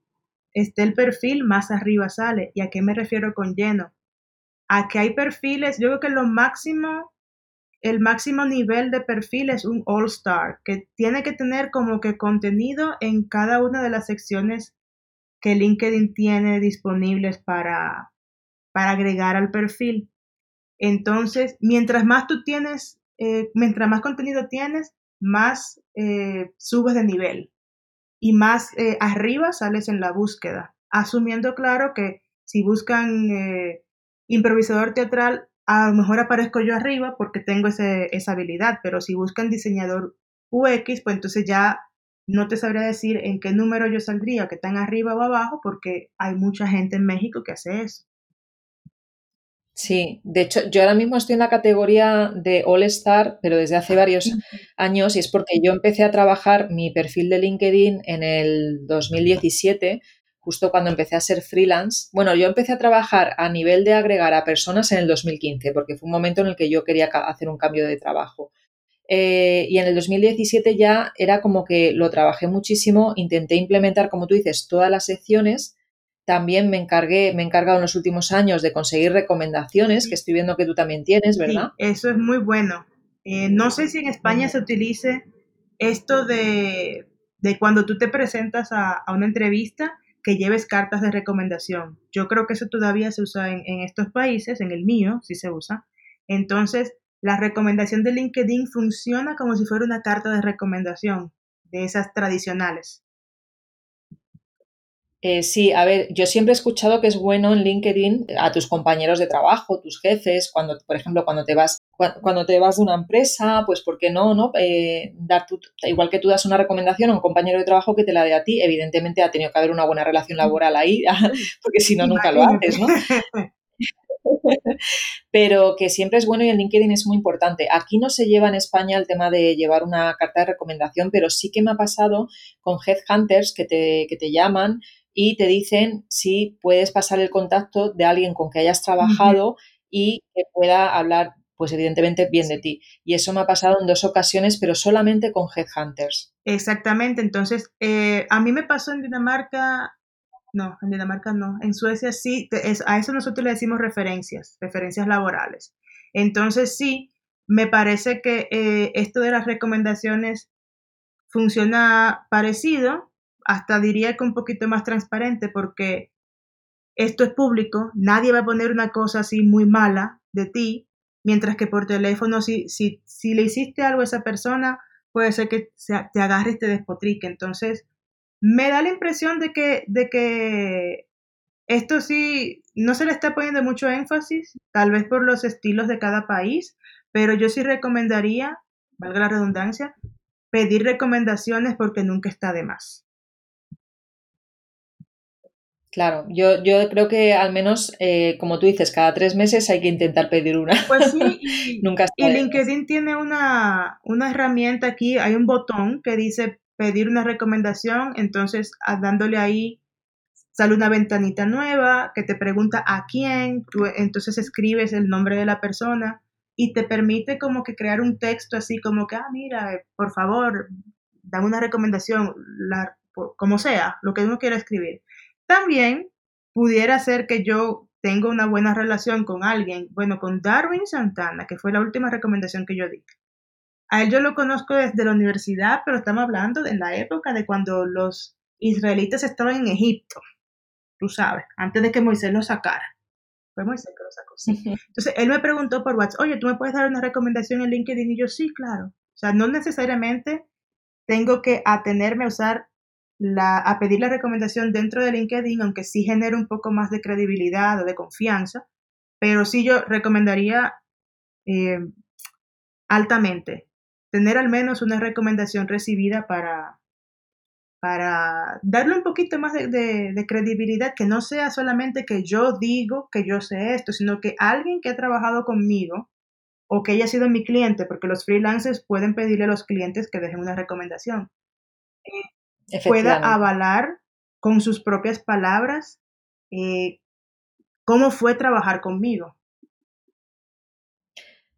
esté el perfil, más arriba sale. ¿Y a qué me refiero con lleno? A que hay perfiles, yo creo que lo máximo el máximo nivel de perfil es un All Star, que tiene que tener como que contenido en cada una de las secciones que LinkedIn tiene disponibles para, para agregar al perfil. Entonces, mientras más tú tienes, eh, mientras más contenido tienes, más eh, subes de nivel y más eh, arriba sales en la búsqueda, asumiendo claro que si buscan improvisador teatral, a lo mejor aparezco yo arriba porque tengo esa habilidad, pero si buscan diseñador UX, pues entonces ya no te sabría decir en qué número yo saldría, que están arriba o abajo, porque hay mucha gente en México que hace eso. Sí, de hecho, yo ahora mismo estoy en la categoría de All Star, pero desde hace varios años, y es porque yo empecé a trabajar mi perfil de LinkedIn en el 2017 justo cuando empecé a ser freelance. Bueno, yo empecé a trabajar a nivel de agregar a personas en el 2015, porque fue un momento en el que yo quería hacer un cambio de trabajo. Eh, y en el 2017 ya era como que lo trabajé muchísimo, intenté implementar, como tú dices, todas las secciones. También me encargué, me he encargado en los últimos años de conseguir recomendaciones, que estoy viendo que tú también tienes, ¿verdad? Sí, eso es muy bueno. Eh, no sé si en España se utilice esto de, cuando tú te presentas a una entrevista, que lleves cartas de recomendación. Yo creo que eso todavía se usa en, estos países, en el mío sí se usa. Entonces, la recomendación de LinkedIn funciona como si fuera una carta de recomendación de esas tradicionales. Eh, sí, a ver, yo siempre he escuchado que es bueno en LinkedIn a tus compañeros de trabajo, tus jefes, cuando, por ejemplo, cuando te vas, cuando te vas de una empresa, pues ¿por qué no? no? Eh, dar igual que tú das una recomendación a un compañero de trabajo que te la dé a ti, evidentemente ha tenido que haber una buena relación laboral ahí, porque si no, nunca lo haces, ¿no? pero que siempre es bueno y en LinkedIn es muy importante. Aquí no se lleva en España el tema de llevar una carta de recomendación, pero sí que me ha pasado con headhunters que te, que te llaman y te dicen si puedes pasar el contacto de alguien con que hayas trabajado y que pueda hablar, pues evidentemente, bien de ti. Y eso me ha pasado en dos ocasiones, pero solamente con headhunters. Exactamente, entonces, eh, a mí me pasó en Dinamarca, no, en Dinamarca no, en Suecia sí, a eso nosotros le decimos referencias, referencias laborales. Entonces sí, me parece que eh, esto de las recomendaciones funciona parecido, hasta diría que un poquito más transparente porque esto es público, nadie va a poner una cosa así muy mala de ti, mientras que por teléfono, si, si, si le hiciste algo a esa persona, puede ser que te agarre y te despotrique. Entonces, me da la impresión de que, de que esto sí no se le está poniendo mucho énfasis, tal vez por los estilos de cada país, pero yo sí recomendaría, valga la redundancia, pedir recomendaciones porque nunca está de más. Claro, yo, yo creo que al menos, eh, como tú dices, cada tres meses hay que intentar pedir una. Pues sí, y, Nunca y LinkedIn tiene una, una herramienta aquí, hay un botón que dice pedir una recomendación, entonces dándole ahí sale una ventanita nueva que te pregunta a quién, tú entonces escribes el nombre de la persona y te permite como que crear un texto así como que, ah, mira, por favor, dame una recomendación, la, como sea, lo que uno quiera escribir. También pudiera ser que yo tengo una buena relación con alguien, bueno, con Darwin Santana, que fue la última recomendación que yo di. A él yo lo conozco desde la universidad, pero estamos hablando de la época de cuando los israelitas estaban en Egipto tú sabes, antes de que Moisés lo sacara. Fue Moisés que lo sacó, sí. Entonces, él me preguntó por WhatsApp, oye, ¿tú me puedes dar una recomendación en LinkedIn? Y yo, sí, claro. O sea, no necesariamente tengo que atenerme a usar a pedir la recomendación dentro de LinkedIn, aunque sí genere un poco más de credibilidad o de confianza, pero sí yo recomendaría eh, altamente tener al menos una recomendación recibida para, para darle un poquito más de, credibilidad, que no sea solamente que yo digo que yo sé esto, sino que alguien que ha trabajado conmigo o que haya sido mi cliente, porque los freelancers pueden pedirle a los clientes que dejen una recomendación, eh, pueda avalar con sus propias palabras eh, cómo fue trabajar conmigo.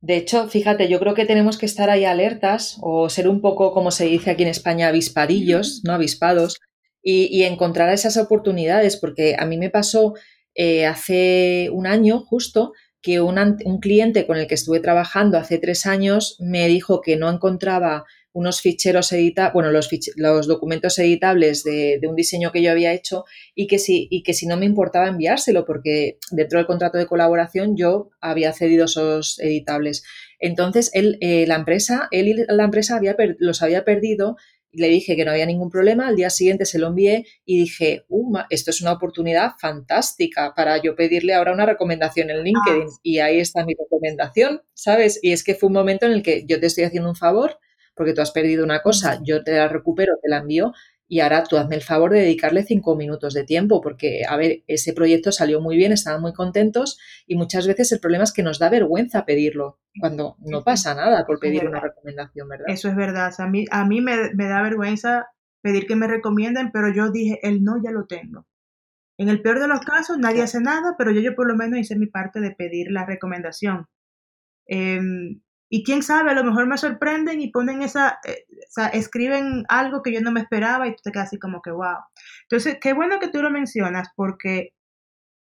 De hecho, fíjate, yo creo que tenemos que estar ahí alertas o ser un poco, como se dice aquí en España, avispadillos, ¿no? Avispados, y, encontrar esas oportunidades, porque a mí me pasó eh, hace un año justo que un, un cliente con el que estuve trabajando hace tres años me dijo que no encontraba unos ficheros editables, bueno, los, los, documentos editables de, un diseño que yo había hecho y que, si, y que si no me importaba enviárselo, porque dentro del contrato de colaboración yo había cedido esos editables. Entonces, él, eh, la empresa, él y la empresa había los había perdido le dije que no había ningún problema, al día siguiente se lo envié y dije, uh, esto es una oportunidad fantástica para yo pedirle ahora una recomendación en LinkedIn ah. y ahí está mi recomendación, ¿sabes? Y es que fue un momento en el que yo te estoy haciendo un favor, porque tú has perdido una cosa, yo te la recupero, te la envío y ahora tú hazme el favor de dedicarle cinco minutos de tiempo, porque, a ver, ese proyecto salió muy bien, estaban muy contentos y muchas veces el problema es que nos da vergüenza pedirlo, cuando no pasa nada por pedir una recomendación, ¿verdad? Eso es verdad, a mí, a mí me, da vergüenza pedir que me recomienden, pero yo dije, el no ya lo tengo. En el peor de los casos, nadie hace nada, pero yo, yo por lo menos hice mi parte de pedir la recomendación. Em, y quién sabe, a lo mejor me sorprenden y ponen esa, eh, o sea, escriben algo que yo no me esperaba y tú te quedas así como que, wow. Entonces, qué bueno que tú lo mencionas porque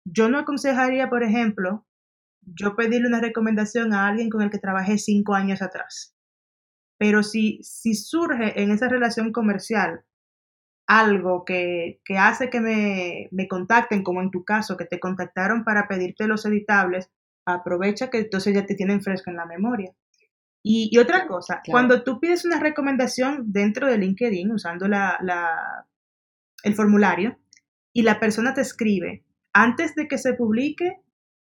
yo no aconsejaría, por ejemplo, yo pedirle una recomendación a alguien con el que trabajé cinco años atrás. Pero si, si surge en esa relación comercial algo que, que hace que me, me contacten, como en tu caso, que te contactaron para pedirte los editables, aprovecha que entonces ya te tienen fresco en la memoria. Y, otra cosa, cuando tú pides una recomendación dentro de LinkedIn usando la, la, el formulario y la persona te escribe, antes de que se publique,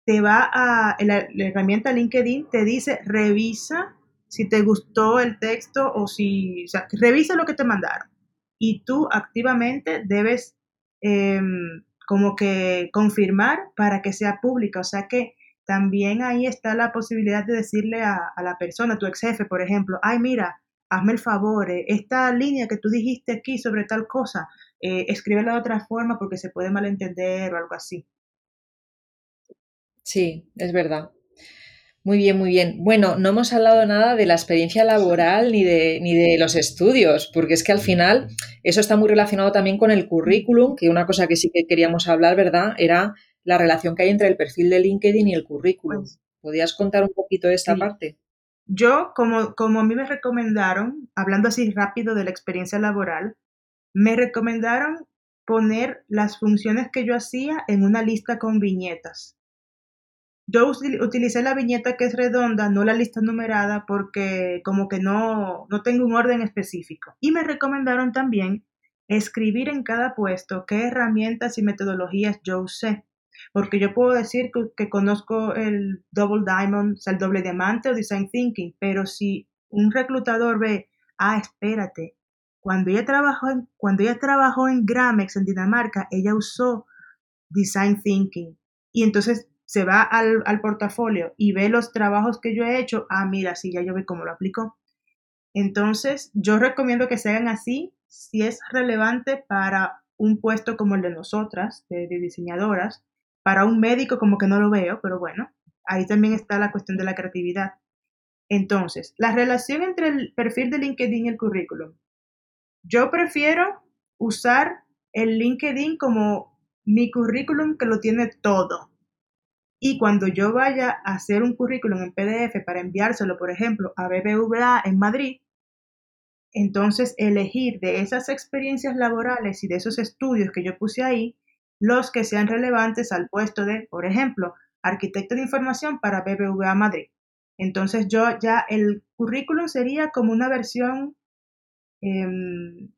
te va a la, herramienta LinkedIn, te dice revisa si te gustó el texto o si, o sea, revisa lo que te mandaron. Y tú activamente debes em, como que confirmar para que sea pública. O sea que también ahí está la posibilidad de decirle a, la persona, tu ex jefe, por ejemplo, ay, mira, hazme el favor, eh, esta línea que tú dijiste aquí sobre tal cosa, eh, escríbela de otra forma porque se puede malentender o algo así. Sí, es verdad. Muy bien, muy bien. Bueno, no hemos hablado nada de la experiencia laboral ni de, ni de los estudios, porque es que al final eso está muy relacionado también con el currículum, que una cosa que sí que queríamos hablar, ¿verdad? Era la relación que hay entre el perfil de LinkedIn y el currículum. Pues ¿Podrías contar un poquito de esta parte? Yo, como, como a mí me recomendaron, hablando así rápido de la experiencia laboral, me recomendaron poner las funciones que yo hacía en una lista con viñetas. Yo utilicé la viñeta que es redonda, no la lista numerada, porque como que no, no tengo un orden específico. Y me recomendaron también escribir en cada puesto qué herramientas y metodologías yo usé. Porque yo puedo decir que, conozco el Double Diamond, o sea, el doble diamante o Design Thinking, pero si un reclutador ve, ah, espérate, cuando ella trabajó en, cuando ella trabajó en Gramex en Dinamarca, ella usó design thinking. Y entonces se va al, al, portafolio y ve los trabajos que yo he hecho, ah, mira, sí, ya yo vi cómo lo aplicó. Entonces, yo recomiendo que se hagan así si es relevante para un puesto como el de nosotras, de diseñadoras, para un médico como que no lo veo, pero bueno, ahí también está la cuestión de la creatividad. Entonces, la relación entre el perfil de LinkedIn y el currículum. Yo prefiero usar el LinkedIn como mi currículum que lo tiene todo. Y cuando yo vaya a hacer un currículum en PDF para enviárselo, por ejemplo, a BBVA en Madrid, entonces elegir de esas experiencias laborales y de esos estudios que yo puse ahí, los que sean relevantes al puesto de, por ejemplo, arquitecto de información para BBVA Madrid. Entonces yo ya el currículum sería como una versión em,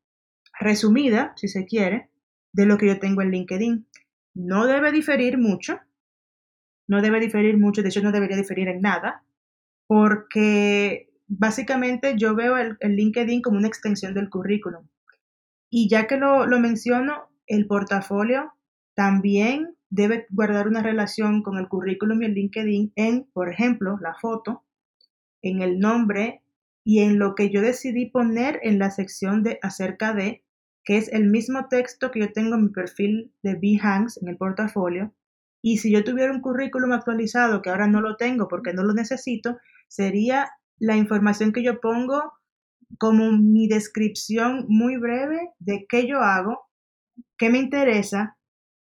resumida, si se quiere, de lo que yo tengo en LinkedIn. No debe diferir mucho, no debe diferir mucho, de hecho no debería diferir en nada, porque básicamente yo veo el, LinkedIn como una extensión del currículum. Y ya que lo, lo menciono, el portafolio también debe guardar una relación con el currículum y el LinkedIn en, por ejemplo, la foto, en el nombre y en lo que yo decidí poner en la sección de acerca de, que es el mismo texto que yo tengo en mi perfil de Behance en el portafolio. Y si yo tuviera un currículum actualizado, que ahora no lo tengo porque no lo necesito, sería la información que yo pongo como mi descripción muy breve de qué yo hago, qué me interesa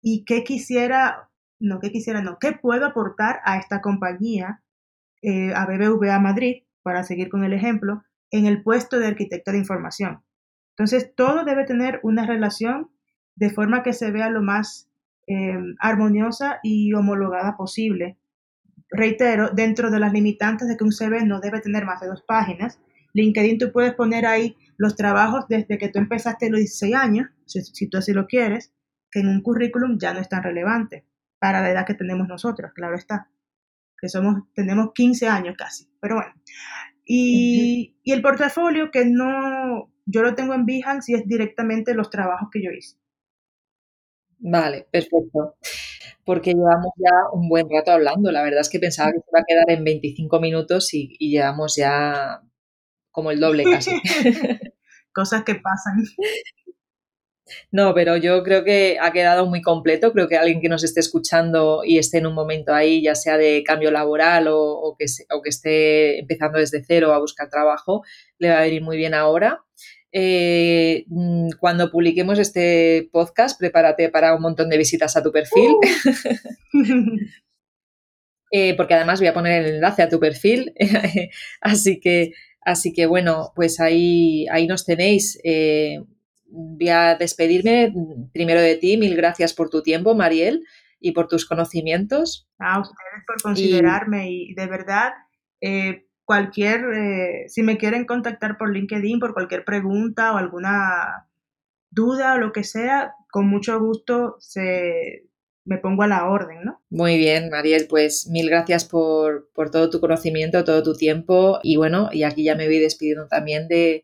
y qué quisiera, no, qué quisiera, no, qué puedo aportar a esta compañía, eh, a BBVA Madrid, para seguir con el ejemplo, en el puesto de arquitecto de información. Entonces, todo debe tener una relación de forma que se vea lo más eh, armoniosa y homologada posible reitero, dentro de las limitantes de que un CV no debe tener más de dos páginas. LinkedIn tú puedes poner ahí los trabajos desde que tú empezaste los 16 años, si, tú así lo quieres, que en un currículum ya no es tan relevante para la edad que tenemos nosotros, claro está, que somos, tenemos 15 años casi, pero bueno. Y, y el portafolio que no, yo lo tengo en Behance y es directamente los trabajos que yo hice. Vale, perfecto porque llevamos ya un buen rato hablando. La verdad es que pensaba que se iba a quedar en 25 minutos y, llevamos ya como el doble casi. Cosas que pasan. No, pero yo creo que ha quedado muy completo. Creo que alguien que nos esté escuchando y esté en un momento ahí, ya sea de cambio laboral o, que, o que esté empezando desde cero a buscar trabajo, le va a venir muy bien ahora. Eh, mm, cuando publiquemos este podcast, prepárate para un montón de visitas a tu perfil. Uh. Eh, porque además voy a poner el enlace a tu perfil. así, que, así que bueno, pues ahí, ahí nos tenéis. Eh, voy a despedirme primero de ti. Mil gracias por tu tiempo, Mariel, y por tus conocimientos. A ustedes por considerarme y, de verdad cualquier, eh, si me quieren contactar por LinkedIn por cualquier pregunta o alguna duda o lo que sea, con mucho gusto se, me pongo a la orden, ¿no? Muy bien, Mariel, pues mil gracias por, por todo tu conocimiento, todo tu tiempo y bueno, y aquí ya me voy despidiendo también de,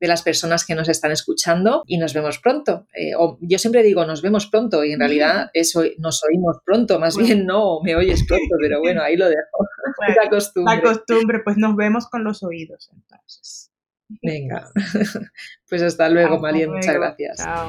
de las personas que nos están escuchando y nos vemos pronto. Eh, o yo siempre digo nos vemos pronto y en realidad eso nos oímos pronto, más bien no, me oyes pronto, pero bueno, ahí lo dejo. la costumbre. La costumbre, pues nos vemos con los oídos entonces. Venga, pues hasta luego, María, muchas gracias. Chao.